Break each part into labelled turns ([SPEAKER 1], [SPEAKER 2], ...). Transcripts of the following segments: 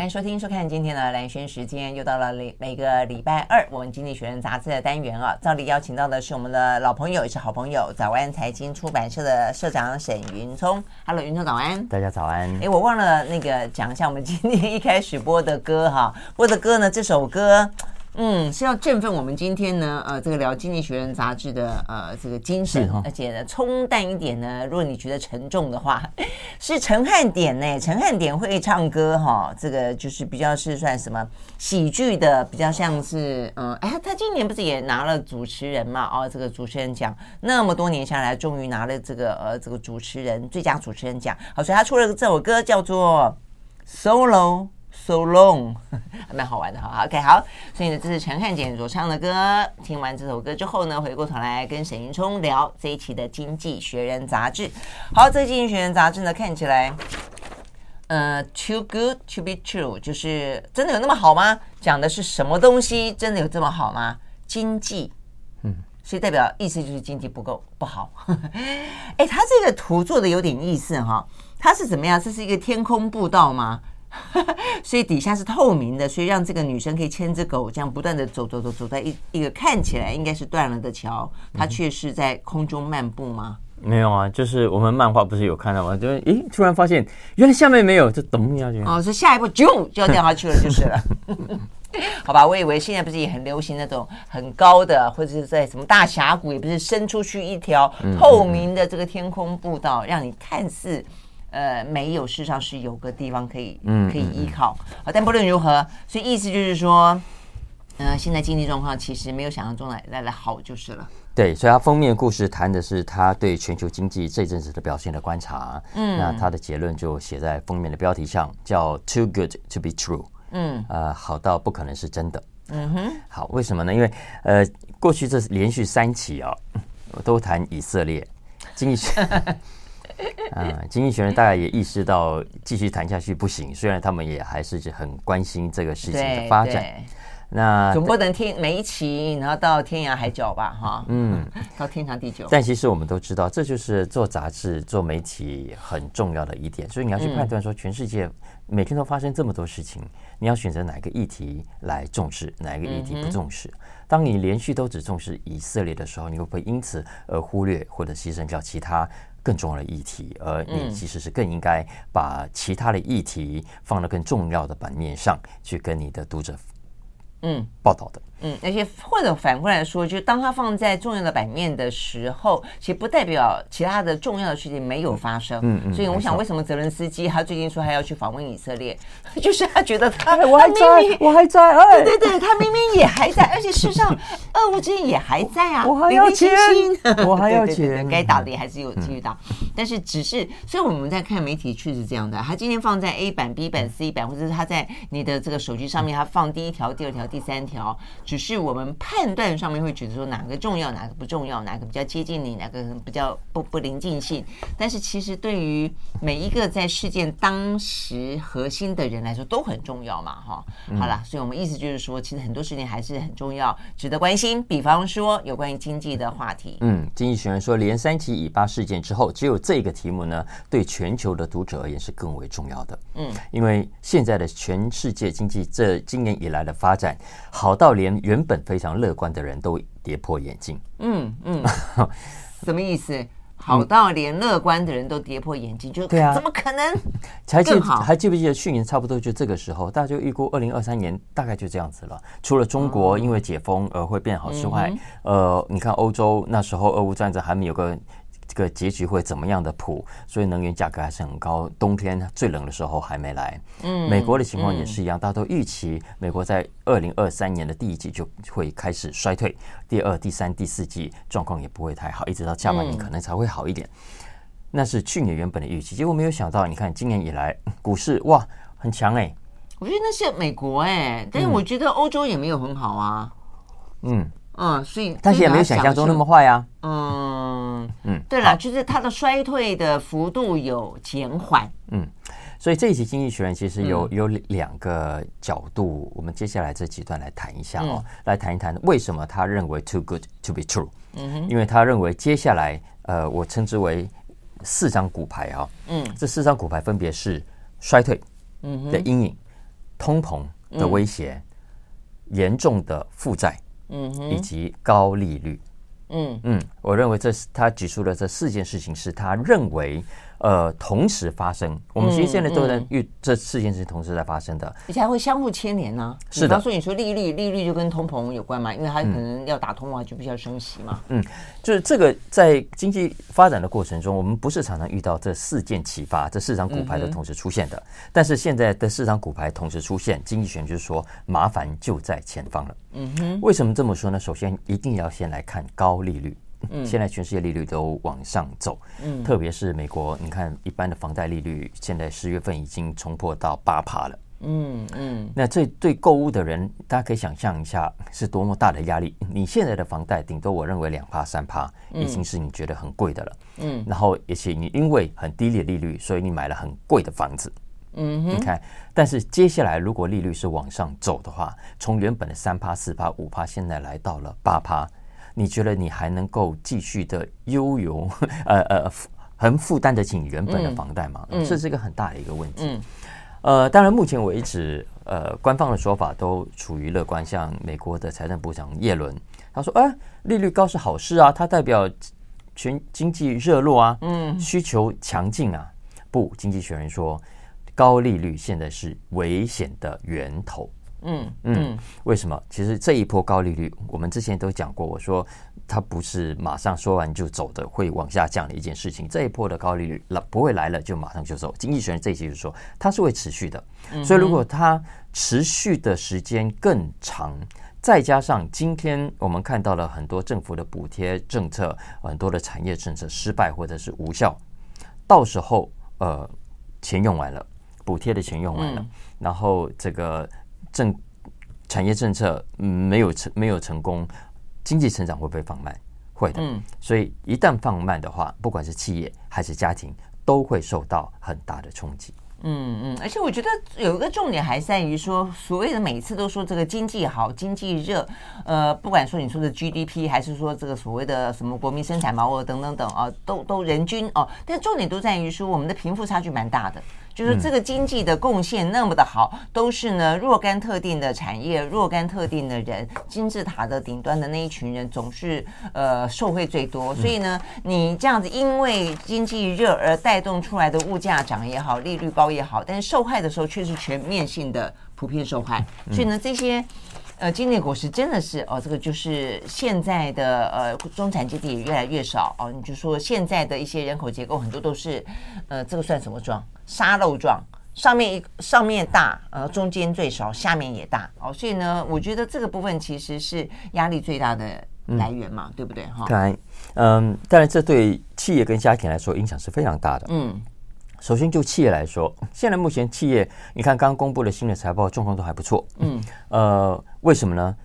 [SPEAKER 1] 欢迎收听、收看今天的蓝轩时间，又到了每每个礼拜二，我们《经济学人》杂志的单元啊。照例邀请到的是我们的老朋友，也是好朋友，早安财经出版社的社长沈云聪。Hello，云聪早安。
[SPEAKER 2] 大家早安。
[SPEAKER 1] 哎，我忘了那个讲一下，我们今天一开始播的歌哈，播的歌呢，这首歌。嗯，是要振奋我们今天呢，呃，这个聊《经济学人》杂志的呃这个精神，而且呢，冲淡一点呢。如果你觉得沉重的话，是陈汉典呢，陈汉典会唱歌哈，这个就是比较是算什么喜剧的，比较像是嗯，哎，他今年不是也拿了主持人嘛？哦，这个主持人奖，那么多年下来，终于拿了这个呃这个主持人最佳主持人奖。好，所以他出了这首歌叫做《Solo》。So long，还 蛮好玩的哈。OK，好，所以呢，这是陈汉典所唱的歌。听完这首歌之后呢，回过头来跟沈云聪聊这一期的《经济学人》杂志。好，这《经济学人》杂志呢，看起来，呃，too good to be true，就是真的有那么好吗？讲的是什么东西？真的有这么好吗？经济，嗯，所以代表意思就是经济不够不好。哎，他这个图做的有点意思哈。它是怎么样？这是一个天空步道吗？所以底下是透明的，所以让这个女生可以牵着狗这样不断的走走走走在一一个看起来应该是断了的桥，她却是在空中漫步吗？
[SPEAKER 2] 没有啊，就是我们漫画不是有看到吗？就是诶，突然发现原来下面没有，就咚下去。
[SPEAKER 1] 哦，所以下一步就就要掉下去了，就是了。好吧，我以为现在不是也很流行那种很高的，或者是在什么大峡谷，也不是伸出去一条透明的这个天空步道，让你看似。呃，没有，事实上是有个地方可以，可以依靠。好，但不论如何，所以意思就是说，呃，现在经济状况其实没有想象中来来的好，就是了。
[SPEAKER 2] 对，所以他封面故事谈的是他对全球经济这阵子的表现的观察。嗯，那他的结论就写在封面的标题上，叫 “Too good to be true”。嗯，呃，好到不可能是真的。嗯哼，好，为什么呢？因为呃，过去这连续三期啊，都谈以色列经济。嗯，经济学人大概也意识到继续谈下去不行，虽然他们也还是很关心这个事情的发展。那
[SPEAKER 1] 总不能天每一期，然后到天涯海角吧，哈，嗯，到天长地久。
[SPEAKER 2] 但其实我们都知道，这就是做杂志、做媒体很重要的一点。所以你要去判断说，全世界每天都发生这么多事情，你要选择哪个议题来重视，哪一个议题不重视。当你连续都只重视以色列的时候，你会不会因此而忽略或者牺牲掉其他？更重要的议题，而你其实是更应该把其他的议题放到更重要的版面上去跟你的读者，嗯，报道的。
[SPEAKER 1] 嗯，而且或者反过来说，就当它放在重要的版面的时候，其实不代表其他的重要的事情没有发生。嗯嗯。所以我想，为什么泽伦斯基他最近说他要去访问以色列，就是他觉得他
[SPEAKER 2] 我还在，我还在，
[SPEAKER 1] 哎，对对对，他明明也还在，而且事实上，俄乌之间也还在啊，
[SPEAKER 2] 我还要钱，我还要钱，
[SPEAKER 1] 该打的也还是有继续打，但是只是，所以我们在看媒体确实这样的，他今天放在 A 版、B 版、C 版，或者是他在你的这个手机上面，他放第一条、第二条、第三条。只是我们判断上面会觉得说哪个重要，哪个不重要，哪个比较接近你，哪个比较不不临近性。但是其实对于每一个在事件当时核心的人来说都很重要嘛，哈。好了，所以我们意思就是说，其实很多事情还是很重要，值得关心。比方说有关于经济的话题，
[SPEAKER 2] 嗯，经济学人说，连三起以巴事件之后，只有这个题目呢，对全球的读者而言是更为重要的。嗯，因为现在的全世界经济这今年以来的发展，好到连原本非常乐观的人都跌破眼镜。嗯嗯，
[SPEAKER 1] 什么意思？好到连乐观的人都跌破眼镜，就对啊，怎么可能？
[SPEAKER 2] 还记还记不记得去年差不多就这个时候，大家就预估二零二三年大概就这样子了。除了中国因为解封而会变好之外，呃，你看欧洲那时候俄乌战争还没有个。这个结局会怎么样的谱？所以能源价格还是很高。冬天最冷的时候还没来。嗯，美国的情况也是一样，大家都预期美国在二零二三年的第一季就会开始衰退，第二、第三、第四季状况也不会太好，一直到下半年可能才会好一点。那是去年原本的预期，结果没有想到，你看今年以来 股市哇很强哎。
[SPEAKER 1] 我觉得那是美国哎，但是我觉得欧洲也没有很好啊。嗯。嗯，所以
[SPEAKER 2] 但是也没有想象中那么坏呀。
[SPEAKER 1] 嗯嗯，对了，就是它的衰退的幅度有减缓。
[SPEAKER 2] 嗯，所以这一期经济学人其实有有两个角度，我们接下来这几段来谈一下哦，来谈一谈为什么他认为 too good to be true。嗯哼，因为他认为接下来呃，我称之为四张骨牌啊。嗯，这四张骨牌分别是衰退的阴影、通膨的威胁、嗯、严重的负债，嗯，以及高利率。嗯嗯，我认为这是他举出的这四件事情，是他认为。呃，同时发生，我们其实现在都能遇这四件事同时在发生的，
[SPEAKER 1] 而且还会相互牵连呢、啊。
[SPEAKER 2] 是的，
[SPEAKER 1] 所以你说利率，利率就跟通膨有关嘛，因为它可能要打通啊，就必须要升息嘛。
[SPEAKER 2] 嗯，就是这个在经济发展的过程中，我们不是常常遇到这四件启发，这四张骨牌的同时出现的。嗯、但是现在的四张骨牌同时出现，经济学就是说麻烦就在前方了。嗯哼，为什么这么说呢？首先一定要先来看高利率。嗯，现在全世界利率都往上走，嗯，特别是美国，你看一般的房贷利率，现在十月份已经冲破到八趴了，嗯嗯，那这对购物的人，大家可以想象一下是多么大的压力。你现在的房贷顶多我认为两趴三趴，已经是你觉得很贵的了，嗯，然后而且你因为很低的利率，所以你买了很贵的房子，嗯，你看，但是接下来如果利率是往上走的话，从原本的三趴四趴五趴，现在来到了八趴。你觉得你还能够继续的悠游，呃呃，很负担得起你原本的房贷吗？这是一个很大的一个问题。嗯，呃，当然，目前为止，呃，官方的说法都处于乐观。像美国的财政部长耶伦，他说：“哎，利率高是好事啊，它代表全经济热络啊，嗯，需求强劲啊。”不，经济学人说，高利率现在是危险的源头。嗯嗯，为什么？其实这一波高利率，我们之前都讲过，我说它不是马上说完就走的，会往下降的一件事情。这一波的高利率来不会来了就马上就走。经济学人这一期就说，它是会持续的。所以如果它持续的时间更长，再加上今天我们看到了很多政府的补贴政策，很多的产业政策失败或者是无效，到时候呃钱用完了，补贴的钱用完了，然后这个。政产业政策没有成没有成功，经济成长会不会放慢？会的。嗯，所以一旦放慢的话，不管是企业还是家庭，都会受到很大的冲击。
[SPEAKER 1] 嗯嗯，而且我觉得有一个重点还在于说，所谓的每次都说这个经济好、经济热，呃，不管说你说的 GDP，还是说这个所谓的什么国民生产毛额等等等啊，都都人均哦，但重点都在于说我们的贫富差距蛮大的。就是这个经济的贡献那么的好，都是呢若干特定的产业、若干特定的人，金字塔的顶端的那一群人总是呃受惠最多。所以呢，你这样子因为经济热而带动出来的物价涨也好，利率高也好，但是受害的时候却是全面性的普遍受害。所以呢，这些。呃，经济果实真的是哦，这个就是现在的呃中产阶级也越来越少哦。你就说现在的一些人口结构很多都是，呃，这个算什么状？沙漏状，上面一上面大，呃，中间最少，下面也大哦。所以呢，我觉得这个部分其实是压力最大的来源嘛，嗯、对不对？哈，当然，
[SPEAKER 2] 嗯，当然这对企业跟家庭来说影响是非常大的。嗯。首先，就企业来说，现在目前企业，你看刚公布的新的财报状况都还不错。嗯，呃，为什么呢？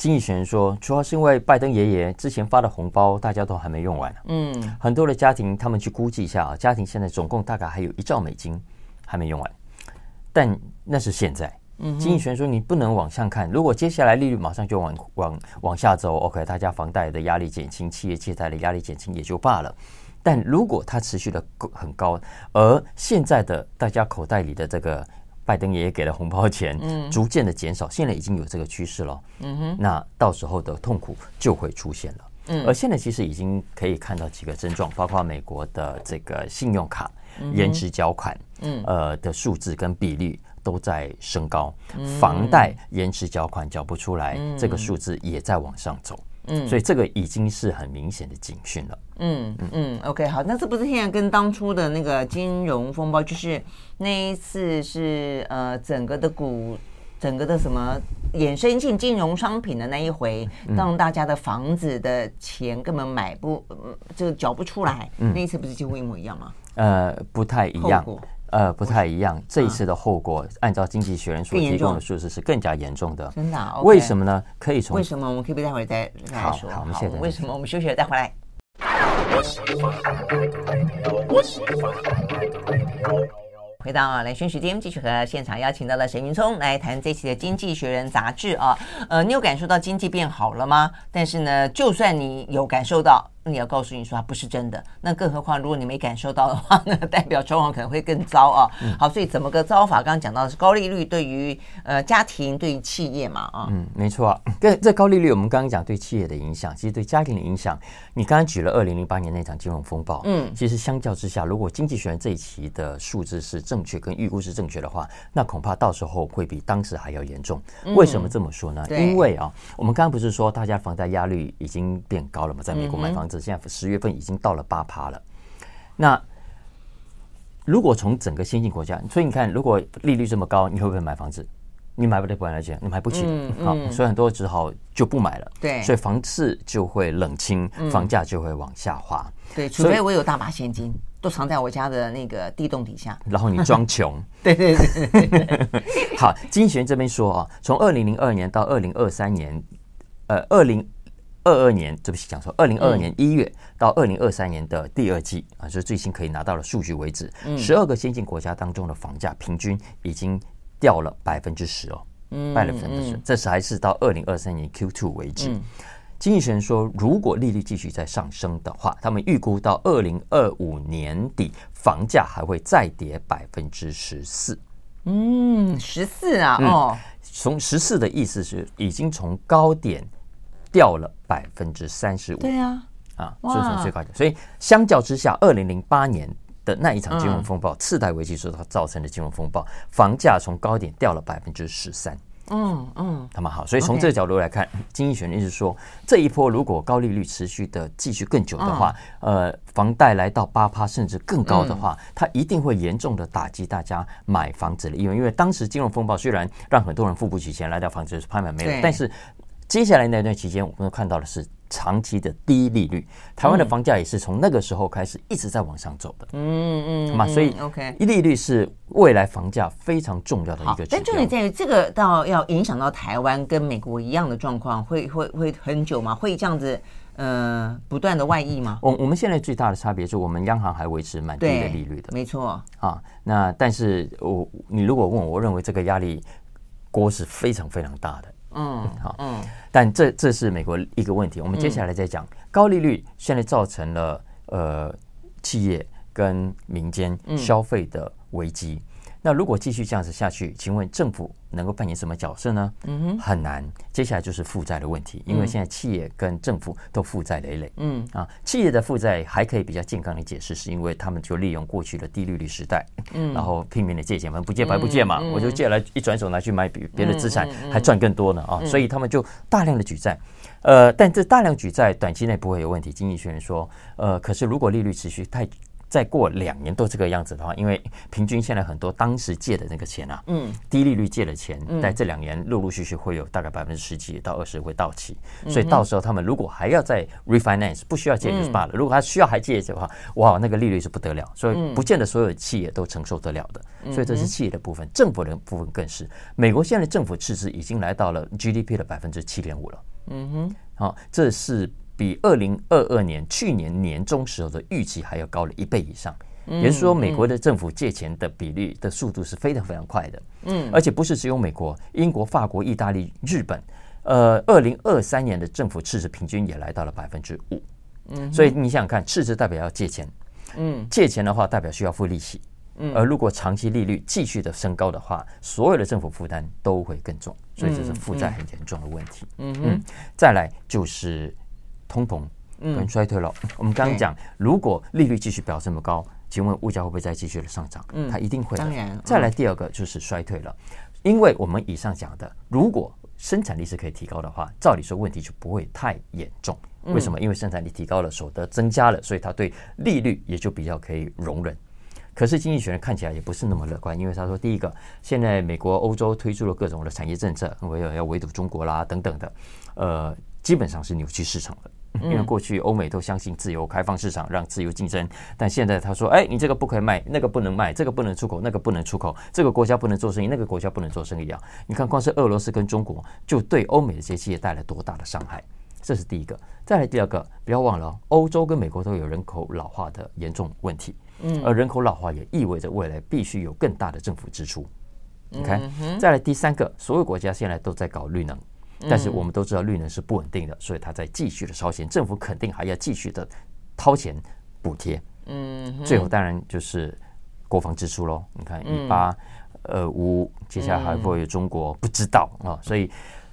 [SPEAKER 2] 经济学人说，主要是因为拜登爷爷之前发的红包大家都还没用完。嗯，很多的家庭他们去估计一下啊，家庭现在总共大概还有一兆美金还没用完，但那是现在。嗯，经济学人说，你不能往上看，如果接下来利率马上就往往往下走，OK，大家房贷的压力减轻，企业借贷的压力减轻也就罢了。但如果它持续的很高，而现在的大家口袋里的这个拜登爷爷给了红包钱，嗯，逐渐的减少，现在已经有这个趋势了，嗯哼，那到时候的痛苦就会出现了，嗯，而现在其实已经可以看到几个症状，包括美国的这个信用卡延迟缴款，嗯，呃的数字跟比例都在升高，房贷延迟缴款缴不出来，这个数字也在往上走。嗯，所以这个已经是很明显的警讯了。
[SPEAKER 1] 嗯嗯，OK，好，那这不是现在跟当初的那个金融风暴，就是那一次是呃整个的股，整个的什么衍生性金融商品的那一回，让大家的房子的钱根本买不，这个缴不出来。嗯，那一次不是几乎一模一样吗？
[SPEAKER 2] 呃，不太一样。呃，不太一样。这一次的后果，按照经济学人所提供的数字是更加严重的。
[SPEAKER 1] 真的？
[SPEAKER 2] 为什么呢？可以从
[SPEAKER 1] 为什么？我们可以不待会儿再来说。
[SPEAKER 2] 好，我们现在
[SPEAKER 1] 为什么？我们休息了再回来。回到啊，兰萱时间，继续和现场邀请到了沈云聪来谈这期的《经济学人》杂志啊。呃，你有感受到经济变好了吗？但是呢，就算你有感受到。那你要告诉你说它不是真的。那更何况如果你没感受到的话，那代表状况可能会更糟啊。嗯、好，所以怎么个糟法？刚刚讲到的是高利率对于呃家庭、对于企业嘛啊。
[SPEAKER 2] 嗯，没错、啊。跟这高利率，我们刚刚讲对企业的影响，其实对家庭的影响，你刚刚举了二零零八年那场金融风暴。嗯，其实相较之下，如果经济学人这一期的数字是正确，跟预估是正确的话，那恐怕到时候会比当时还要严重。为什么这么说呢？嗯、因为啊，我们刚刚不是说大家房贷压力已经变高了嘛？在美国买房子，现在十月份已经到了八趴了。那如果从整个先进国家，所以你看，如果利率这么高，你会不会买房子？你买不得，不然来讲，你买不起。嗯嗯、好，所以很多只好就不买了。
[SPEAKER 1] 对，
[SPEAKER 2] 所以房市就会冷清，房价就会往下滑。
[SPEAKER 1] 对，除非我有大把现金，都藏在我家的那个地洞底下。
[SPEAKER 2] 然后你装穷。
[SPEAKER 1] 对对对，对。
[SPEAKER 2] 好，经济学这边说啊，从二零零二年到二零二三年，呃，二零二二年，对不起，讲说二零二二年一月到二零二三年的第二季啊，就是最新可以拿到的数据为止，十二个先进国家当中的房价平均已经掉了百分之十哦，嗯，百分之十，这是还是到二零二三年 Q two 为止。经济学人说，如果利率继续在上升的话，他们预估到二零二五年底，房价还会再跌百分之十四。
[SPEAKER 1] 嗯，十四啊，哦，
[SPEAKER 2] 从十四的意思是已经从高点掉了百分之三十五。
[SPEAKER 1] 对啊，
[SPEAKER 2] 啊，所以从最高点，所以相较之下，二零零八年的那一场金融风暴，次贷危机所造成的金融风暴，房价从高点掉了百分之十三。嗯嗯，他们好，所以从这个角度来看，经济学人一直说，这一波如果高利率持续的继续更久的话，呃，房贷来到八趴甚至更高的话，它一定会严重的打击大家买房子的意愿，因为当时金融风暴虽然让很多人付不起钱，来到房子拍卖没有，但是接下来那段期间，我们看到的是。长期的低利率，台湾的房价也是从那个时候开始一直在往上走的。嗯嗯，嘛，所以 OK，利率是未来房价非常重要的一个。
[SPEAKER 1] 但重点在于这个到要影响到台湾跟美国一样的状况，会会会很久吗？会这样子呃不断的外溢吗？
[SPEAKER 2] 我我们现在最大的差别是我们央行还维持蛮低的利率的，
[SPEAKER 1] 没错
[SPEAKER 2] 啊。那但是我你如果问我，我认为这个压力锅是非常非常大的。嗯，好，嗯，但这这是美国一个问题。我们接下来再讲高利率现在造成了呃企业跟民间消费的危机。那如果继续这样子下去，请问政府能够扮演什么角色呢？嗯哼，很难。接下来就是负债的问题，因为现在企业跟政府都负债累累。嗯啊，企业的负债还可以比较健康的解释，是因为他们就利用过去的低利率时代，嗯，然后拼命的借钱嘛，不借白不借嘛，我就借来一转手拿去买别别的资产，还赚更多呢啊，所以他们就大量的举债。呃，但这大量举债短期内不会有问题。经济学人说，呃，可是如果利率持续太再过两年都这个样子的话，因为平均现在很多当时借的那个钱啊，嗯，低利率借的钱，在这两年陆陆续续会有大概百分之十几到二十会到期，所以到时候他们如果还要再 refinance，不需要借就是罢了。如果他需要还借的话，哇，那个利率是不得了，所以不见得所有企业都承受得了的。所以这是企业的部分，政府的部分更是。美国现在政府赤字已经来到了 GDP 的百分之七点五了。嗯哼，好，这是。比二零二二年去年年中时候的预期还要高了一倍以上，也就是说，美国的政府借钱的比率的速度是非常非常快的。嗯，而且不是只有美国，英国、法国、意大利、日本，呃，二零二三年的政府赤字平均也来到了百分之五。嗯，所以你想想看，赤字代表要借钱，嗯，借钱的话代表需要付利息，嗯，而如果长期利率继续的升高的话，所有的政府负担都会更重，所以这是负债很严重的问题。嗯嗯，再来就是。通膨跟衰退了。我们刚刚讲，如果利率继续表这么高，请问物价会不会再继续的上涨？嗯，它一定会。当然。再来第二个就是衰退了，因为我们以上讲的，如果生产力是可以提高的话，照理说问题就不会太严重。为什么？因为生产力提高了，所得增加了，所以它对利率也就比较可以容忍。可是经济学人看起来也不是那么乐观，因为他说，第一个，现在美国、欧洲推出了各种的产业政策，我要要围堵中国啦等等的，呃，基本上是扭曲市场的。因为过去欧美都相信自由开放市场，让自由竞争，但现在他说：“哎，你这个不可以卖，那个不能卖，这个不能出口，那个不能出口，这个国家不能做生意，那个国家不能做生意啊！你看，光是俄罗斯跟中国，就对欧美的这些企业带来多大的伤害？这是第一个。再来第二个，不要忘了，欧洲跟美国都有人口老化的严重问题，嗯，而人口老化也意味着未来必须有更大的政府支出。你看，再来第三个，所有国家现在都在搞绿能。但是我们都知道绿能是不稳定的，所以它在继续的烧钱，政府肯定还要继续的掏钱补贴。嗯，最后当然就是国防支出喽。你看一八呃五，接下来还会有中国，不知道啊。所以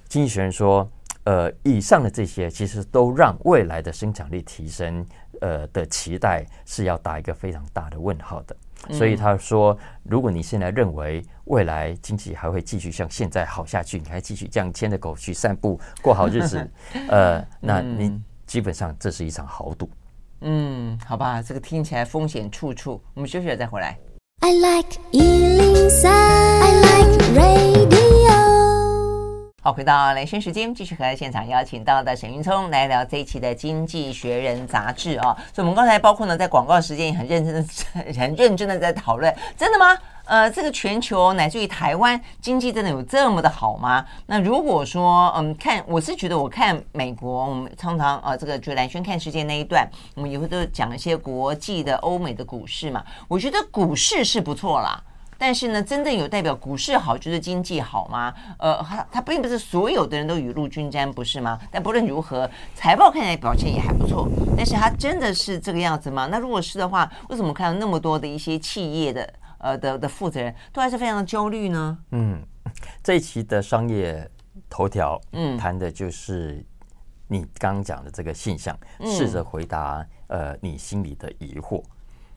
[SPEAKER 2] 经济学人说，呃，以上的这些其实都让未来的生产力提升，呃的期待是要打一个非常大的问号的。所以他说，如果你现在认为未来经济还会继续像现在好下去，你还继续这样牵着狗去散步过好日子，呃，那你基本上这是一场豪赌。
[SPEAKER 1] 嗯，好吧，这个听起来风险处处。我们休息了再回来。
[SPEAKER 3] I like 103, I like radio
[SPEAKER 1] 回到连线时间，继续和现场邀请到的沈云聪来聊这一期的《经济学人》杂志啊。所以，我们刚才包括呢，在广告时间也很认真的、很认真的在讨论，真的吗？呃，这个全球乃至于台湾经济真的有这么的好吗？那如果说，嗯，看，我是觉得我看美国，我们常常呃，这个就蓝轩看世界那一段，我们也会都讲一些国际的欧美的股市嘛。我觉得股市是不错啦。但是呢，真正有代表股市好就是经济好吗？呃，它它并不是所有的人都雨露均沾，不是吗？但不论如何，财报看起来表现也还不错。但是它真的是这个样子吗？那如果是的话，为什么看到那么多的一些企业的呃的的负责人都还是非常的焦虑呢？
[SPEAKER 2] 嗯，这一期的商业头条，嗯，谈的就是你刚刚讲的这个现象，试着回答呃你心里的疑惑。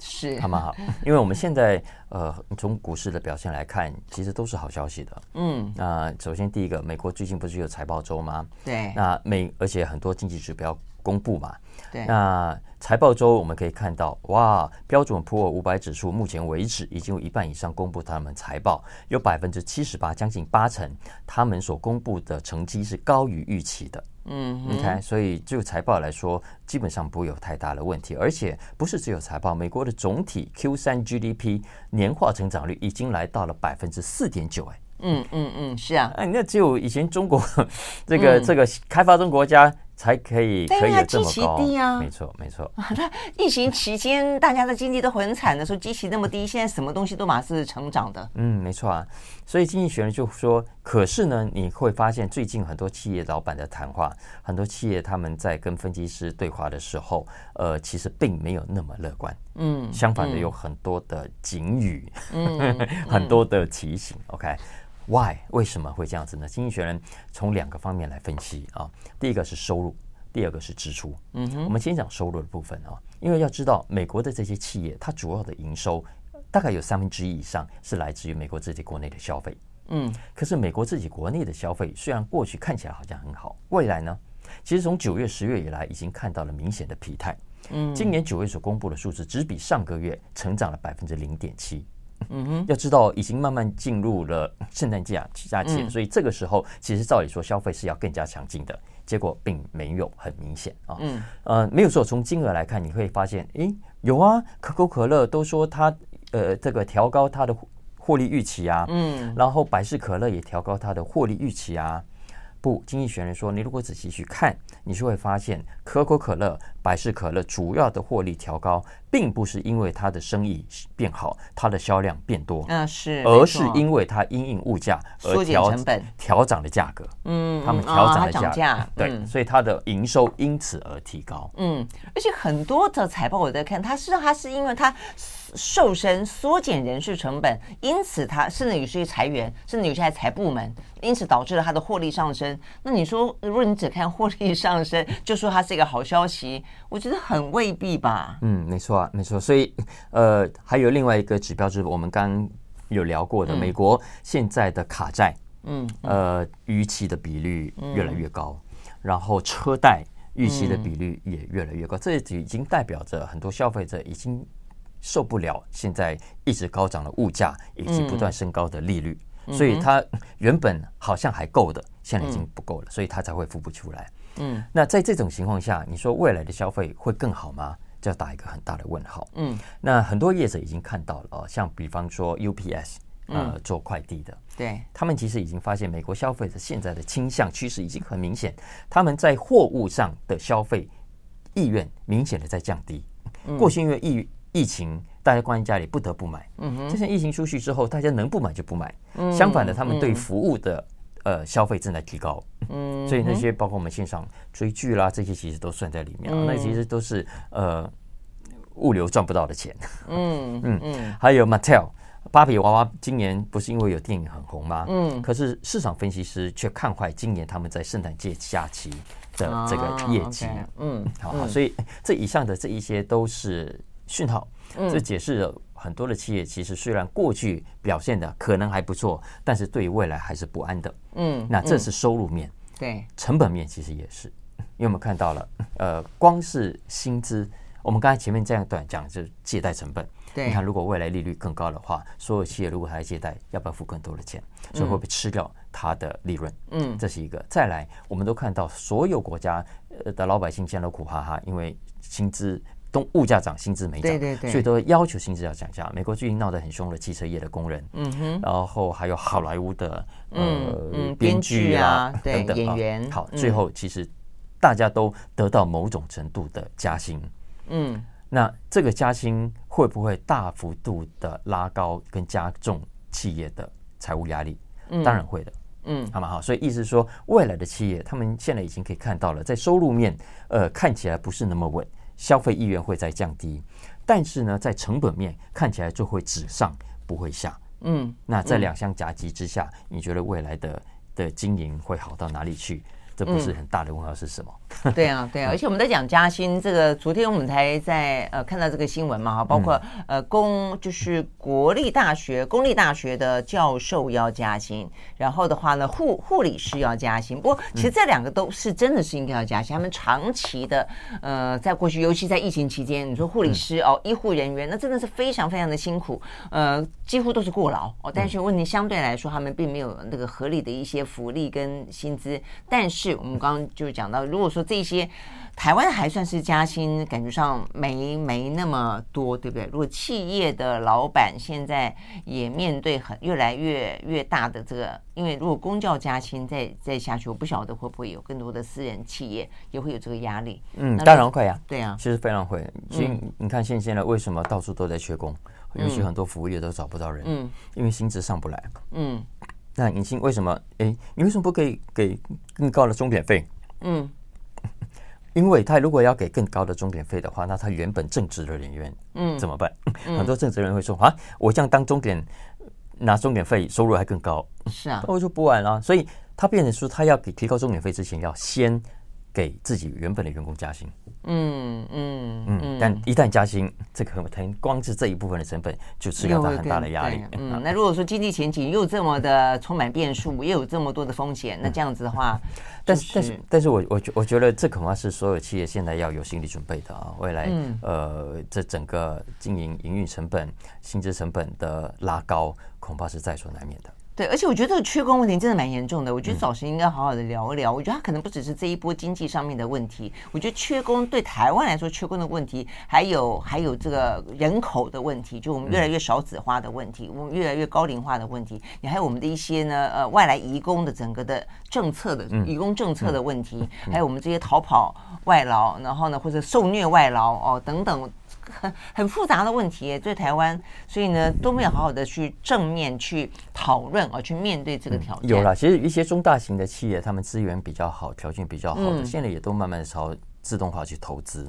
[SPEAKER 1] 是，
[SPEAKER 2] 好蛮好，因为我们现在呃，从股市的表现来看，其实都是好消息的。嗯，那首先第一个，美国最近不是有财报周吗？
[SPEAKER 1] 对，
[SPEAKER 2] 那美而且很多经济指标公布嘛。
[SPEAKER 1] 对，
[SPEAKER 2] 那财报周我们可以看到，哇，标准普尔五百指数目前为止已经有一半以上公布他们财报，有百分之七十八，将近八成，他们所公布的成绩是高于预期的。嗯，你看，所以就财报来说，基本上不会有太大的问题，而且不是只有财报，美国的总体 Q 三 GDP 年化成长率已经来到了百分之四点九，哎，
[SPEAKER 1] 嗯嗯嗯，是啊，
[SPEAKER 2] 哎，那只有以前中国 这个这个开发中国家。才可以可以有这么高，
[SPEAKER 1] 低啊，
[SPEAKER 2] 没错没错。
[SPEAKER 1] 那疫情期间大家的经济都很惨的时候，基期那么低，现在什么东西都马是成长的。
[SPEAKER 2] 嗯，没错啊。所以经济学人就说，可是呢，你会发现最近很多企业老板的谈话，很多企业他们在跟分析师对话的时候，呃，其实并没有那么乐观。嗯，相反的有很多的警语，嗯，很多的提醒。OK。Why？为什么会这样子呢？经济学人从两个方面来分析啊。第一个是收入，第二个是支出。嗯哼，我们先讲收入的部分啊。因为要知道，美国的这些企业，它主要的营收大概有三分之一以上是来自于美国自己国内的消费。嗯，可是美国自己国内的消费虽然过去看起来好像很好，未来呢，其实从九月、十月以来已经看到了明显的疲态。嗯，今年九月所公布的数字只比上个月成长了百分之零点七。嗯哼，要知道已经慢慢进入了圣诞节假期，所以这个时候其实照理说消费是要更加强劲的，结果并没有很明显啊。嗯，呃，没有错。从金额来看，你会发现，诶，有啊，可口可乐都说它呃这个调高它的获利预期啊，嗯，然后百事可乐也调高它的获利预期啊。不，经济学人说，你如果仔细去看，你就会发现可口可乐、百事可乐主要的获利调高，并不是因为它的生意变好，它的销量变多，
[SPEAKER 1] 嗯，是，
[SPEAKER 2] 而是因为它因应物价而
[SPEAKER 1] 调成本、
[SPEAKER 2] 调涨的价格，嗯，他们调涨的价，对，所以它的营收因此而提高，
[SPEAKER 1] 嗯，而且很多的财报我在看，它是它是因为它。瘦身缩减人事成本，因此它甚至有些裁员，甚至有些还裁部门，因此导致了它的获利上升。那你说，如果你只看获利上升，就说它是一个好消息，我觉得很未必吧。
[SPEAKER 2] 嗯，没错啊，没错。所以，呃，还有另外一个指标，就是我们刚刚有聊过的，美国现在的卡债，嗯，呃，逾期的比率越来越高，然后车贷逾期的比率也越来越高，这已经代表着很多消费者已经。受不了现在一直高涨的物价以及不断升高的利率，所以它原本好像还够的，现在已经不够了，所以它才会付不出来。嗯，那在这种情况下，你说未来的消费会更好吗？就要打一个很大的问号。嗯，那很多业者已经看到了哦，像比方说 UPS，呃，做快递的，
[SPEAKER 1] 对，
[SPEAKER 2] 他们其实已经发现美国消费者现在的倾向趋势已经很明显，他们在货物上的消费意愿明显的在降低。过去因为疫疫情，大家关在家里不得不买。嗯哼，就像疫情出去之后，大家能不买就不买。嗯，相反的，他们对服务的呃消费正在提高，嗯，所以那些包括我们线上追剧啦，这些其实都算在里面，嗯、那其实都是呃物流赚不到的钱，嗯 嗯嗯，还有 Mattel 芭比娃娃今年不是因为有电影很红吗？嗯，可是市场分析师却看坏今年他们在圣诞节假期的这个业绩，啊 okay, 嗯，好，好，所以这以上的这一些都是讯号，这解释了。很多的企业其实虽然过去表现的可能还不错，但是对于未来还是不安的。嗯，那这是收入面。对，成本面其实也是，因为我们看到了，呃，光是薪资，我们刚才前面这样短讲就是借贷成本。对，你看如果未来利率更高的话，所有企业如果还要借贷，要不要付更多的钱？所以会不会吃掉它的利润？嗯，这是一个。再来，我们都看到所有国家的老百姓现在都苦哈哈，因为薪资。都物价涨，薪资没涨，对对对，所以都要求薪资要涨价。美国最近闹得很凶的汽车业的工人，嗯哼，然后还有好莱坞的呃编剧啊等等演员。好，最后其实大家都得到某种程度的加薪，嗯，那这个加薪会不会大幅度的拉高跟加重企业的财务压力？当然会的，嗯，好嘛？好，所以意思是说，未来的企业他们现在已经可以看到了，在收入面，呃，看起来不是那么稳。消费意愿会在降低，但是呢，在成本面看起来就会只上不会下。嗯，那在两相夹击之下，你觉得未来的的经营会好到哪里去？这不是很大的问号是什么？
[SPEAKER 1] 嗯、对啊，对啊，而且我们在讲加薪，这个昨天我们才在呃看到这个新闻嘛哈，包括呃公就是国立大学、公立大学的教授要加薪，然后的话呢护护理师要加薪。不过其实这两个都是真的是应该要加薪，他们长期的呃在过去，尤其在疫情期间，你说护理师哦，医护人员那真的是非常非常的辛苦，呃几乎都是过劳哦。但是问题相对来说，他们并没有那个合理的一些福利跟薪资，但是。我们刚刚就讲到，如果说这些台湾还算是加薪，感觉上没没那么多，对不对？如果企业的老板现在也面对很越来越越大的这个，因为如果公教加薪再再下去，我不晓得会不会有更多的私人企业也会有这个压力。
[SPEAKER 2] 嗯，当然会啊，
[SPEAKER 1] 对啊，
[SPEAKER 2] 其实非常会。所以你看现现在，为什么到处都在缺工？尤其很多服务业都找不到人，嗯，因为薪资上不来，嗯。那引信为什么？哎，你为什么不可以给更高的钟点费？嗯，因为他如果要给更高的钟点费的话，那他原本正职的人员，嗯，怎么办？嗯、很多正职人员会说啊，我这样当钟点拿钟点费，收入还更高。是啊，那我就不玩了。所以他变成说，他要给提高钟点费之前，要先。给自己原本的员工加薪，嗯嗯嗯，但一旦加薪，这个腾光是这一部分的成本就吃掉他很大的压力。
[SPEAKER 1] 嗯，那如果说经济前景又这么的充满变数，又有这么多的风险，那这样子的话，
[SPEAKER 2] 但是但是但是我我觉我觉得这恐怕是所有企业现在要有心理准备的啊，未来呃这整个经营营运成本、薪资成本的拉高，恐怕是在所难免的。
[SPEAKER 1] 对，而且我觉得这个缺工问题真的蛮严重的。我觉得早晨应该好好的聊一聊。我觉得它可能不只是这一波经济上面的问题。我觉得缺工对台湾来说，缺工的问题，还有还有这个人口的问题，就我们越来越少子化的问题，我们越来越高龄化的问题。你还有我们的一些呢，呃，外来移工的整个的政策的移工政策的问题，还有我们这些逃跑外劳，然后呢，或者受虐外劳哦等等。很 很复杂的问题，对台湾，所以呢都没有好好的去正面去讨论啊，去面对这个挑战。
[SPEAKER 2] 有了，其实一些中大型的企业，他们资源比较好，条件比较好的，现在也都慢慢朝自动化去投资。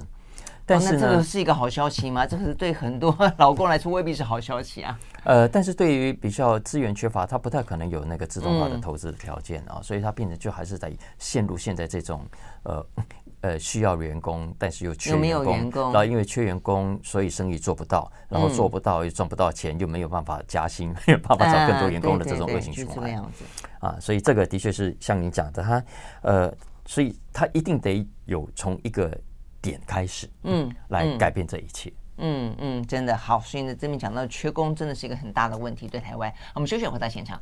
[SPEAKER 2] 但是呢，
[SPEAKER 1] 这个是一个好消息吗？这个是对很多老公来说未必是好消息啊。
[SPEAKER 2] 呃，但是对于比较资源缺乏，他不太可能有那个自动化的投资的条件啊，所以他变成就还是在陷入现在这种呃。呃，需要员工，但是又缺员工，然后因为缺员工，所以生意做不到，然后做不到又赚不到钱，又没有办法加薪，没有办法找更多员工的这种恶性循环。啊，所以这个的确是像你讲的，他呃，所以他一定得有从一个点开始，嗯，来改变这一切。
[SPEAKER 1] 嗯嗯，真的好。所以呢，这边讲到缺工，真的是一个很大的问题，对台湾。我们休息回到现场。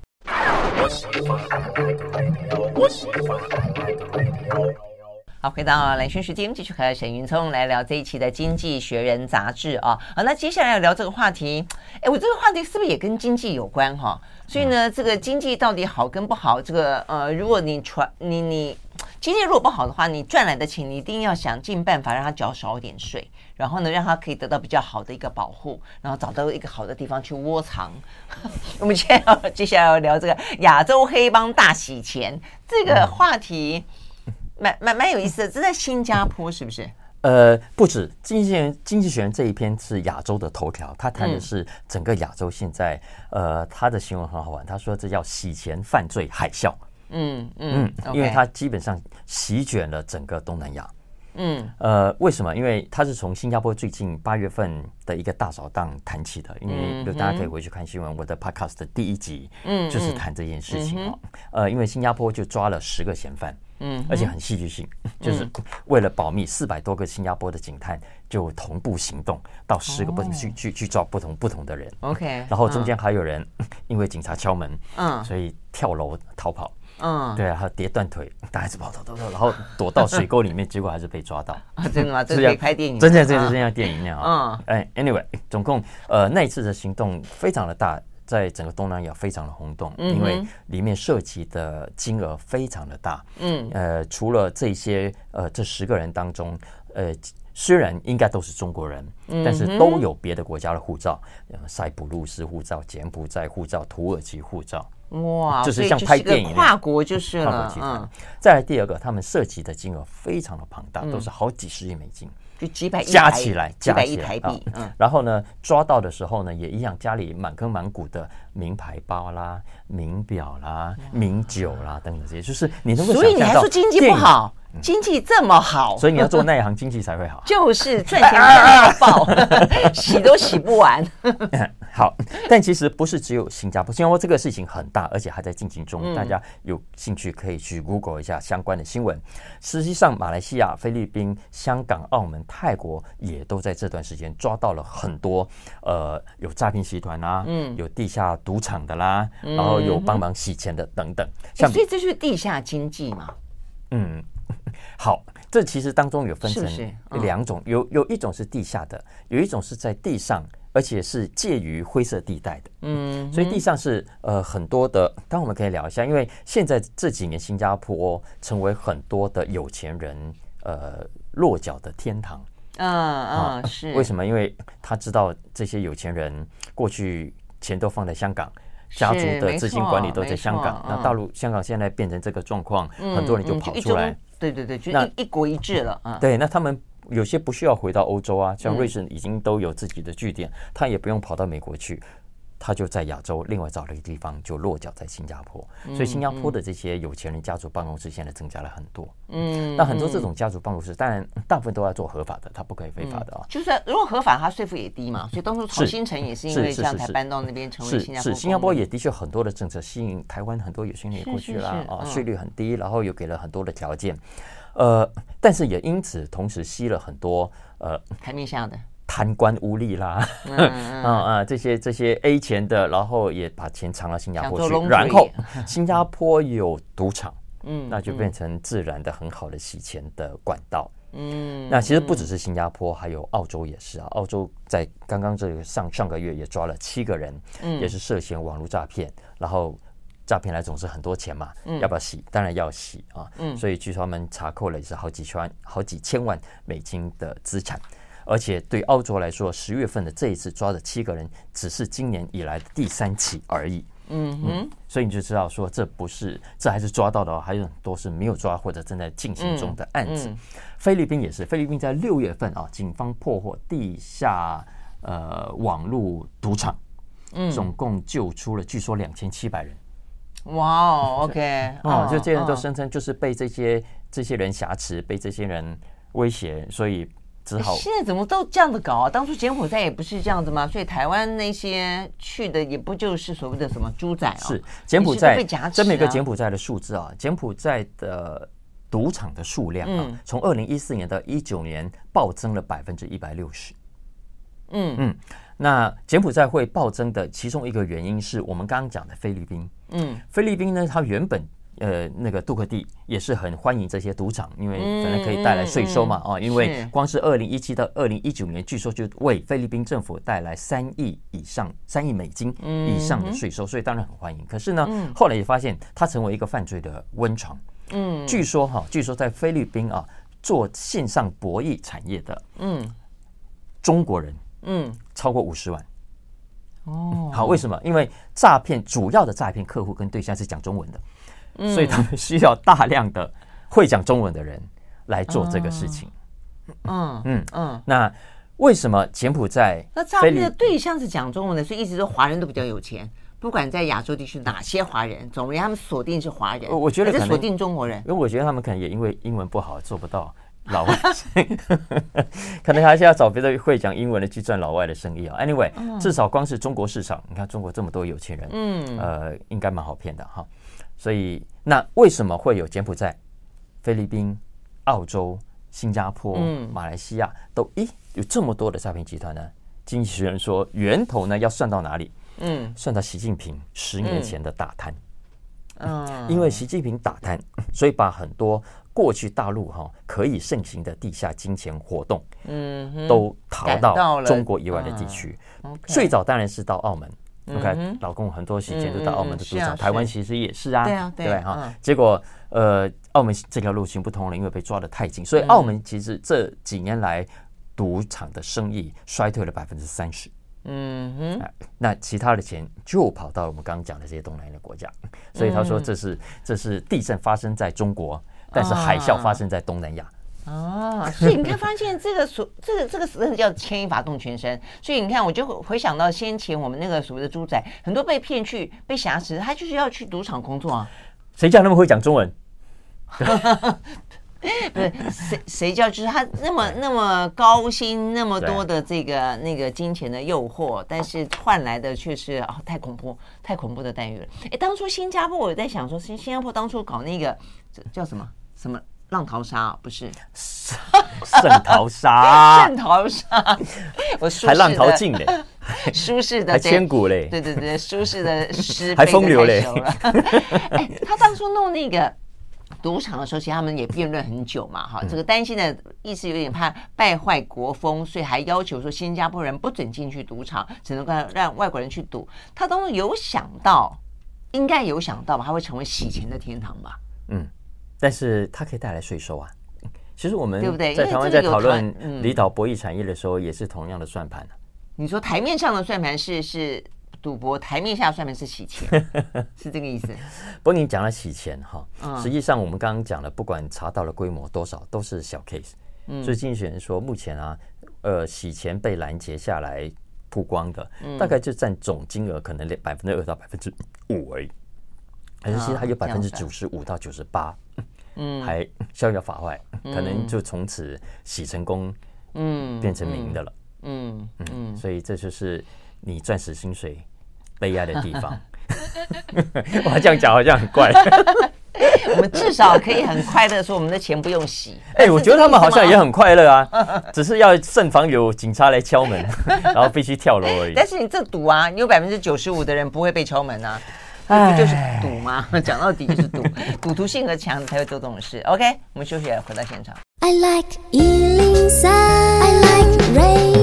[SPEAKER 1] 好，回到蓝轩时间，继续和沈云聪来聊这一期的《经济学人》杂志啊。好，那接下来要聊这个话题，哎，我这个话题是不是也跟经济有关哈？所以呢，这个经济到底好跟不好，这个呃，如果你传你你经济如果不好的话，你赚来的钱，你一定要想尽办法让他缴少一点税，然后呢，让他可以得到比较好的一个保护，然后找到一个好的地方去窝藏。我们接下来要接下来要聊这个亚洲黑帮大洗钱这个话题，蛮蛮蛮有意思的。这在新加坡是不是？
[SPEAKER 2] 呃，不止，经济人经济学人这一篇是亚洲的头条，他谈的是整个亚洲现在，嗯、呃，他的新闻很好玩，他说这叫洗钱犯罪海啸，嗯嗯.因为他基本上席卷了整个东南亚，嗯，呃，为什么？因为他是从新加坡最近八月份的一个大扫荡谈起的，因为就大家可以回去看新闻，我的 podcast 的第一集，嗯，就是谈这件事情啊，嗯嗯、呃，因为新加坡就抓了十个嫌犯。嗯，而且很戏剧性，就是为了保密，四百多个新加坡的警探就同步行动，到十个不同去去去抓不同不同的人。OK，然后中间还有人 因为警察敲门，嗯，所以跳楼逃跑。嗯，对啊，还有跌断腿，但还是跑跑跑跑，然后躲到水沟里面，结果还是被抓到。
[SPEAKER 1] 真的吗？这可以拍电影？
[SPEAKER 2] 真的，真的是这样电影那样啊。嗯，哎，anyway，总共呃那一次的行动非常的大。在整个东南亚非常的轰动，因为里面涉及的金额非常的大。嗯，呃，除了这些，呃，这十个人当中，呃，虽然应该都是中国人，但是都有别的国家的护照，塞浦路斯护照、柬埔寨护照、土耳其护照。
[SPEAKER 1] 哇，
[SPEAKER 2] 就是像拍电影
[SPEAKER 1] 跨国就是了。
[SPEAKER 2] 嗯，再来第二个，他们涉及的金额非常的庞大，都是好几十亿美金。
[SPEAKER 1] 就几百亿
[SPEAKER 2] 加起来，
[SPEAKER 1] 加起来台币。嗯，
[SPEAKER 2] 然后呢，抓到的时候呢，也一样，家里满坑满谷的名牌包啦、名表啦、名酒啦等等这些，就是你能够想象到，
[SPEAKER 1] 所以你还说经济不好？经济这么好，
[SPEAKER 2] 所以你要做那一行，经济才会好。
[SPEAKER 1] 就是赚钱赚到爆，洗都洗不完。
[SPEAKER 2] 好，但其实不是只有新加坡，新加坡这个事情很大，而且还在进行中。大家有兴趣可以去 Google 一下相关的新闻。实际上，马来西亚、菲律宾、香港、澳门、泰国也都在这段时间抓到了很多呃有诈骗集团啦，嗯，有地下赌场的啦，然后有帮忙洗钱的等等。
[SPEAKER 1] 所以这就是地下经济嘛？
[SPEAKER 2] 嗯。好，这其实当中有分成两种，有有一种是地下的，有一种是在地上，而且是介于灰色地带的。嗯，所以地上是呃很多的，当然我们可以聊一下，因为现在这几年新加坡成为很多的有钱人呃落脚的天堂。
[SPEAKER 1] 嗯嗯，是
[SPEAKER 2] 为什么？因为他知道这些有钱人过去钱都放在香港。家族的资金管理都在香港，那大陆香港现在变成这个状况，很多人就跑出来。
[SPEAKER 1] 对对对，就一一国一制了啊。
[SPEAKER 2] 对，那他们有些不需要回到欧洲啊，像瑞士已经都有自己的据点，他也不用跑到美国去。他就在亚洲，另外找了一个地方就落脚在新加坡，所以新加坡的这些有钱人家族办公室现在增加了很多。嗯，那很多这种家族办公室，当然大部分都要做合法的，他不可以非法的啊。
[SPEAKER 1] 就是如果合法，他税负也低嘛。所以当初曹新城也是因为这样才搬到那边成为新加坡。
[SPEAKER 2] 是新加坡也的确很多的政策吸引台湾很多有钱人也过去了啊，税率很低，然后又给了很多的条件。呃，但是也因此同时吸了很多呃
[SPEAKER 1] 台面下的。
[SPEAKER 2] 贪官污吏啦，嗯嗯。啊这些这些 A 钱的，然后也把钱藏到新加坡去，然后 新加坡有赌场，嗯，那就变成自然的很好的洗钱的管道，嗯，那其实不只是新加坡，还有澳洲也是啊，澳洲在刚刚这个上上个月也抓了七个人，嗯，也是涉嫌网络诈骗，然后诈骗来总是很多钱嘛，嗯，要不要洗？当然要洗啊，嗯，所以据说他们查扣了也是好几千万、好几千万美金的资产。而且对澳洲来说，十月份的这一次抓的七个人，只是今年以来的第三起而已。嗯哼，所以你就知道说，这不是，这还是抓到的，还有很多是没有抓或者正在进行中的案子。菲律宾也是，菲律宾在六月份啊，警方破获地下呃网络赌场，嗯，总共救出了据说两千七百人。
[SPEAKER 1] 哇哦，OK，
[SPEAKER 2] 哦，就这些人都声称就是被这些这些人挟持，被这些人威胁，所以。
[SPEAKER 1] 现在怎么都这样子搞啊？当初柬埔寨也不是这样子吗？所以台湾那些去的也不就是所谓的什么猪仔啊？
[SPEAKER 2] 是柬埔寨。这么一个柬埔寨的数字啊，柬埔寨的赌场的数量啊，从二零一四年到一九年暴增了百分之一百六十。嗯嗯，那柬埔寨会暴增的其中一个原因是我们刚刚讲的菲律宾。嗯，菲律宾呢，它原本。呃那个杜克蒂也是很欢迎这些赌场，因为反正可以带来税收嘛啊、因为光是二零一七到二零一九年，据说就为菲律宾政府带来三亿以上三亿美金以上的税收，所以当然很欢迎。可是呢，后来也发现它成为一个犯罪的温床。嗯，据说哈，据说在菲律宾啊做线上博弈产业的，嗯，中国人，嗯，超过五十万。哦，好，为什么？因为诈骗主要的诈骗客户跟对象是讲中文的，嗯、所以他们需要大量的会讲中文的人来做这个事情。嗯嗯嗯。那为什么柬埔寨？
[SPEAKER 1] 那诈骗的对象是讲中文的，所以一直说华人都比较有钱，不管在亚洲地区哪些华人，总而言之他们锁定是华人。
[SPEAKER 2] 我觉得可能
[SPEAKER 1] 锁定中国人，
[SPEAKER 2] 因为我觉得他们可能也因为英文不好做不到。老外，可能还是要找别的会讲英文的去赚老外的生意啊。Anyway，至少光是中国市场，你看中国这么多有钱人，嗯，呃，应该蛮好骗的哈。所以，那为什么会有柬埔寨、菲律宾、澳洲、新加坡、马来西亚都咦有这么多的诈骗集团呢？经济学人说，源头呢要算到哪里？嗯，算到习近平十年前的打贪。嗯，因为习近平打贪，所以把很多。过去大陆哈可以盛行的地下金钱活动，嗯，都逃到中国以外的地区。最早当然是到澳门，OK，老公很多洗钱都到澳门的赌场，台湾其实也是啊，对啊，对哈。结果呃，澳门这条路行不通了，因为被抓得太紧，所以澳门其实这几年来赌场的生意衰退了百分之三十。嗯哼，那其他的钱就跑到我们刚刚讲的这些东南亚的国家，所以他说这是这是地震发生在中国。但是海啸发生在东南亚
[SPEAKER 1] 哦，所以你看，发现这个所 这个这个词叫牵一发动全身。所以你看，我就回想到先前我们那个所谓的猪仔，很多被骗去被挟持，他就是要去赌场工作啊。
[SPEAKER 2] 谁叫他们会讲中文？
[SPEAKER 1] 不是谁谁叫就是他那么那么高薪，那么多的这个那个金钱的诱惑，但是换来的却是哦太恐怖太恐怖的待遇了。哎，当初新加坡我在想说，新新加坡当初搞那个这叫什么？什么浪淘沙？不是
[SPEAKER 2] 圣淘沙，
[SPEAKER 1] 圣淘沙，我
[SPEAKER 2] 还浪淘尽嘞，
[SPEAKER 1] 舒适的
[SPEAKER 2] 还千古嘞，
[SPEAKER 1] 对对对，舒适的诗
[SPEAKER 2] 还风流嘞。
[SPEAKER 1] 哎，他当初弄那个赌场的时候，其实他们也辩论很久嘛，哈，这个担心的意思有点怕败坏国风，所以还要求说新加坡人不准进去赌场，只能够让外国人去赌。他都有想到，应该有想到吧，他会成为洗钱的天堂吧？嗯。
[SPEAKER 2] 但是它可以带来税收啊！其实我们在台湾在讨论离岛博弈产业的时候，也是同样的算盘、啊嗯、
[SPEAKER 1] 你说台面上的算盘是是赌博，台面下的算盘是洗钱，是这个意思？
[SPEAKER 2] 不过你讲了洗钱哈，实际上我们刚刚讲了，不管查到了规模多少，都是小 case。嗯，所以经纪人说，目前啊，呃，洗钱被拦截下来曝光的，大概就占总金额可能百分之二到百分之五而已。可是其实还有百分之九十五到九十八。嗯，还逍遥法外，可能就从此洗成功，嗯，变成名的了，嗯嗯，所以这就是你钻石薪水悲哀的地方。我这样讲好像很怪。
[SPEAKER 1] 我们至少可以很快乐说，我们的钱不用洗。
[SPEAKER 2] 哎，我觉得他们好像也很快乐啊，只是要慎防有警察来敲门，然后必须跳楼而已。
[SPEAKER 1] 但是你这赌啊，你有百分之九十五的人不会被敲门啊。不就是赌吗？讲到底就是赌，赌徒性格强才会做这种事。OK，我们休息了，回到现场。I like 103, I like radio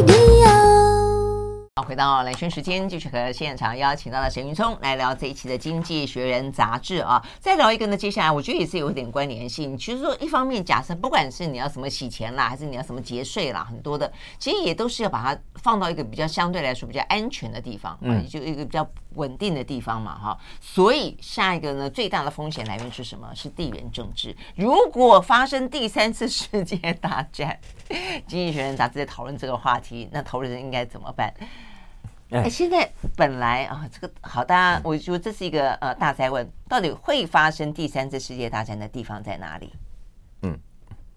[SPEAKER 1] 好，回到兰萱时间，继续和现场邀请到了沈云聪来聊这一期的《经济学人》杂志啊。再聊一个呢，接下来我觉得也是有点关联性。其实说一方面，假设不管是你要什么洗钱啦，还是你要什么节税啦，很多的其实也都是要把它放到一个比较相对来说比较安全的地方，嗯，就一个比较稳定的地方嘛，哈。所以下一个呢，最大的风险来源是什么？是地缘政治。如果发生第三次世界大战，《经济学人》杂志在讨论这个话题，那投资人应该怎么办？哎，现在本来啊，这个好，大家我觉得这是一个呃大灾问，到底会发生第三次世界大战的地方在哪里？
[SPEAKER 2] 嗯，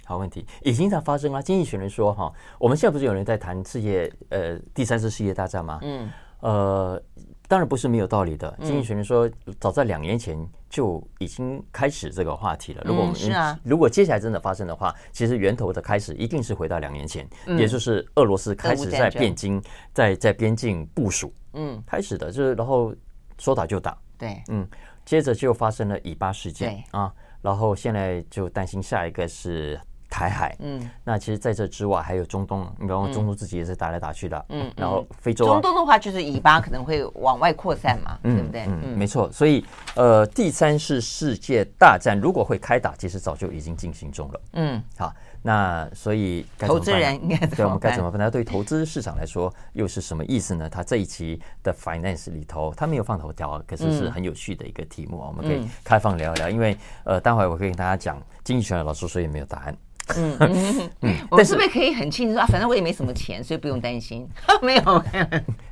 [SPEAKER 2] 好问题，已经在发生了。经济学人说哈，我们现在不是有人在谈世界呃第三次世界大战吗？嗯，呃。当然不是没有道理的。经济学人说，早在两年前就已经开始这个话题了。如果我们是啊，如果接下来真的发生的话，其实源头的开始一定是回到两年前，也就是俄罗斯开始在边境在在边境部署，嗯，开始的就是然后说打就打，
[SPEAKER 1] 对，
[SPEAKER 2] 嗯。接着就发生了以巴事件
[SPEAKER 1] 对
[SPEAKER 2] 啊，然后现在就担心下一个是。台海，嗯，那其实在这之外还有中东，你比方说中东自己也是打来打去的，嗯，然后非洲、啊，
[SPEAKER 1] 中东的话就是以巴可能会往外扩散嘛，嗯、对不对？
[SPEAKER 2] 嗯，没错。所以，呃，第三次世界大战如果会开打，其实早就已经进行中了。嗯，好，那所以
[SPEAKER 1] 投资人应该
[SPEAKER 2] 对我们该怎么办？那对投资市场来说又是什么意思呢？他这一期的 Finance 里头，他没有放头条啊，可是是很有趣的一个题目啊，我们可以开放聊一聊。因为呃，待会我可以跟大家讲，经济学的老师说也没有答案。
[SPEAKER 1] 嗯嗯嗯，我们是不是可以很轻松说啊？反正我也没什么钱，所以不用担心。没有，没有。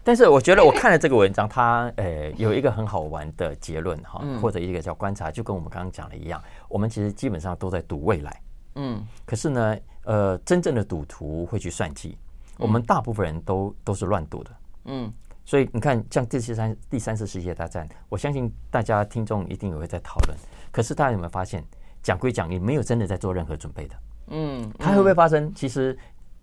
[SPEAKER 2] 但是我觉得我看了这个文章，它呃有一个很好玩的结论哈，或者一个叫观察，就跟我们刚刚讲的一样，我们其实基本上都在赌未来。嗯，可是呢，呃，真正的赌徒会去算计，我们大部分人都都是乱赌的。嗯，所以你看，像第三第三次世界大战，我相信大家听众一定也会在讨论。可是大家有没有发现，讲归讲，你没有真的在做任何准备的。嗯，它会不会发生？其实，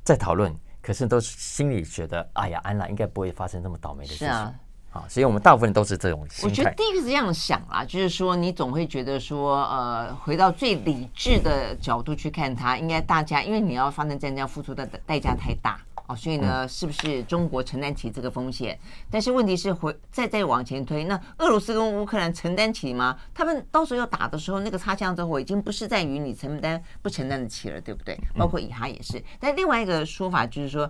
[SPEAKER 2] 在讨论，可是都是心里觉得，哎呀，安娜，应该不会发生这么倒霉的事情。啊，所以我们大部分都是这种心态。
[SPEAKER 1] 我觉得第一个是这样想啊，就是说，你总会觉得说，呃，回到最理智的角度去看它，应该大家，因为你要发生战争，要付出的代价太大。哦，所以呢，是不是中国承担起这个风险？但是问题是，回再再往前推，那俄罗斯跟乌克兰承担起吗？他们到时候要打的时候，那个擦枪走火已经不是在于你承担不承担得起了，对不对？包括以哈也是。但另外一个说法就是说，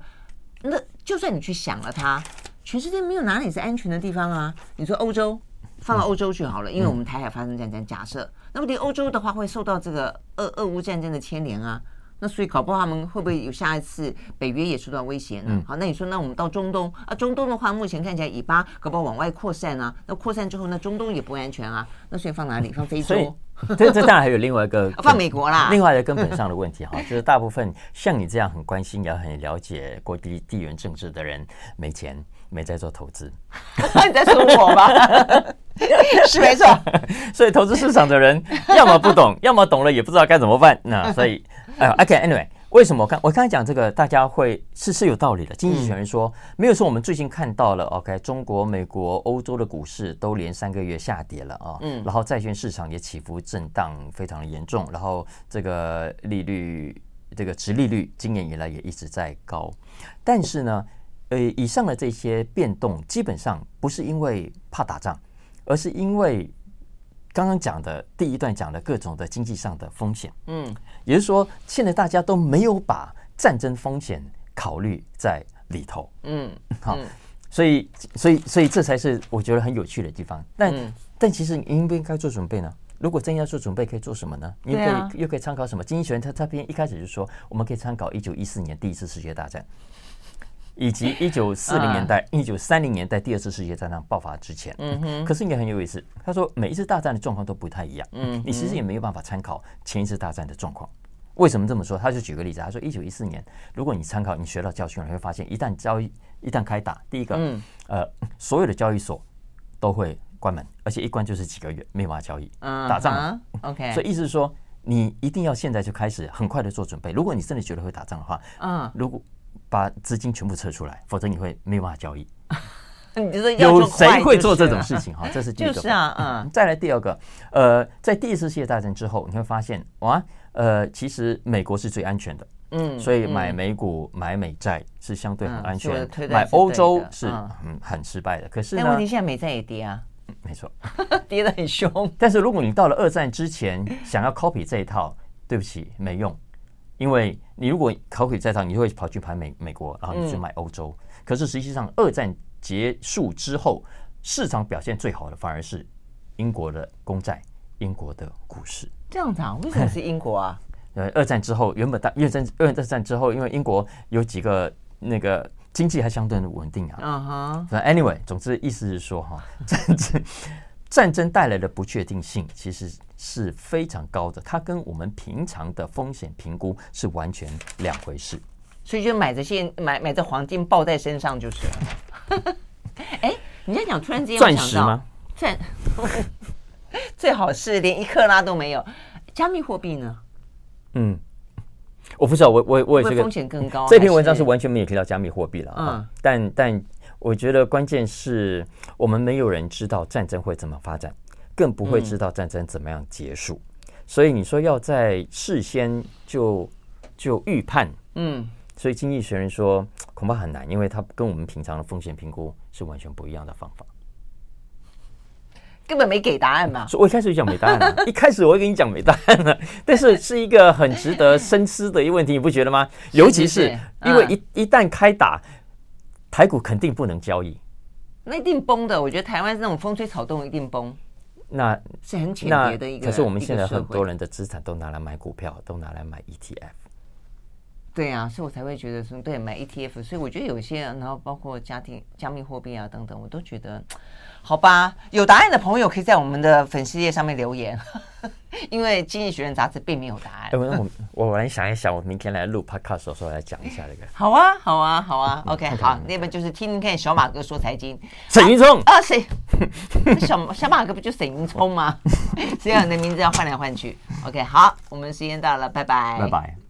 [SPEAKER 1] 那就算你去想了它，全世界没有哪里是安全的地方啊。你说欧洲，放到欧洲去好了，因为我们台海发生战争，假设那么，对欧洲的话会受到这个俄俄乌战争的牵连啊。那所以搞不好他们会不会有下一次北约也受到威胁呢？好，那你说那我们到中东啊，中东的话目前看起来以巴搞不好往外扩散啊，那扩散之后那中东也不安全啊，那所以放哪里？放非洲？
[SPEAKER 2] 这这当然还有另外一个
[SPEAKER 1] 放美国啦。
[SPEAKER 2] 另外的根本上的问题哈，就是大部分像你这样很关心也很了解国际地缘政治的人，没钱没在做投资。
[SPEAKER 1] 你在说我吗？是没错。
[SPEAKER 2] 所以投资市场的人要么不懂，要么懂了也不知道该怎么办。那所以。哎，OK，Anyway，为什么我刚我刚才讲这个，大家会是是有道理的。经济学人说，没有说我们最近看到了，OK，中国、美国、欧洲的股市都连三个月下跌了啊，嗯，然后债券市场也起伏震荡非常的严重，然后这个利率，这个殖利率今年以来也一直在高，但是呢，呃，以上的这些变动基本上不是因为怕打仗，而是因为。刚刚讲的第一段讲的各种的经济上的风险，嗯，也就是说，现在大家都没有把战争风险考虑在里头，嗯，好，所以，所以，所以这才是我觉得很有趣的地方。但，但其实你应不应该做准备呢？如果真要做准备，可以做什么呢？你可以又可以参考什么？经济学人他他边一开始就说，我们可以参考一九一四年第一次世界大战。以及 一九四零年代、一九三零年代第二次世界大战爆发之前，嗯哼，可是也很有意思。他说每一次大战的状况都不太一样，嗯，你其实也没有办法参考前一次大战的状况。为什么这么说？他就举个例子，他说一九一四年，如果你参考，你学到教训了，你会发现一旦交易一旦开打，第一个，嗯呃，所有的交易所都会关门，而且一关就是几个月，没有办法交易，打仗，OK。所以意思是说，你一定要现在就开始很快的做准备。如果你真的觉得会打仗的话，嗯，如果把资金全部撤出来，否则你会没有办法交易。
[SPEAKER 1] 你就说
[SPEAKER 2] 有谁会做这种事情？哈，这是第一个。
[SPEAKER 1] 就是啊，嗯。
[SPEAKER 2] 再来第二个，呃，在第一次世界大战之后，你会发现哇，呃，其实美国是最安全的，嗯，所以买美股、买美债是相对很安全。买欧洲是嗯很失败的。可是
[SPEAKER 1] 但问题现在美债也跌啊，
[SPEAKER 2] 没错，
[SPEAKER 1] 跌得很凶。
[SPEAKER 2] 但是如果你到了二战之前想要 copy 这一套，对不起，没用。因为你如果考虑在场，你就会跑去买美美国，然后你去买欧洲。嗯、可是实际上，二战结束之后，市场表现最好的反而是英国的公债、英国的股市。
[SPEAKER 1] 这样子啊？为什么是英国啊？
[SPEAKER 2] 呃，二战之后，原本大二战二战之后，因为英国有几个那个经济还相对的稳定啊。嗯哼。Anyway，总之意思是说哈，战争战争带来的不确定性，其实。是非常高的，它跟我们平常的风险评估是完全两回事，
[SPEAKER 1] 所以就买着现买买着黄金抱在身上就是了。哎，你在讲突然之间
[SPEAKER 2] 钻石吗？
[SPEAKER 1] 钻 最好是连一克拉都没有。加密货币呢？
[SPEAKER 2] 嗯，我不知道，我我我也是个
[SPEAKER 1] 风险更高。
[SPEAKER 2] 这篇文章是完全没有提到加密货币了啊，但但我觉得关键是我们没有人知道战争会怎么发展。更不会知道战争怎么样结束。嗯、所以你说要在事先就就预判，嗯，所以经济学人说恐怕很难，因为它跟我们平常的风险评估是完全不一样的方法。
[SPEAKER 1] 根本没给答案嘛！
[SPEAKER 2] 我一开始就讲没答案了，一开始我会跟你讲没答案了，但是是一个很值得深思的一个问题，你不觉得吗？尤其是因为一一旦开打，台股肯定不能交易，
[SPEAKER 1] 那一定崩的。我觉得台湾是那种风吹草动一定崩，
[SPEAKER 2] 那
[SPEAKER 1] 是很浅薄的一个。
[SPEAKER 2] 可是我们现在很多人的资产都拿来买股票，都拿来买 ETF。
[SPEAKER 1] 对啊，所以我才会觉得说，对，买 ETF。所以我觉得有些，然后包括家庭加密货币啊等等，我都觉得。好吧，有答案的朋友可以在我们的粉丝页上面留言，因为《经济学人》杂志并没有答案。
[SPEAKER 2] 我我我来想一想，我明天来录 podcast 的时候来讲一下这个。
[SPEAKER 1] 好啊，好啊，好啊。OK，好，那边就是听听看小马哥说财经。
[SPEAKER 2] 沈云聪
[SPEAKER 1] 啊，谁？小小马哥不就沈云聪吗？只要你的名字要换来换去。OK，好，我们时间到了，拜拜，
[SPEAKER 2] 拜拜。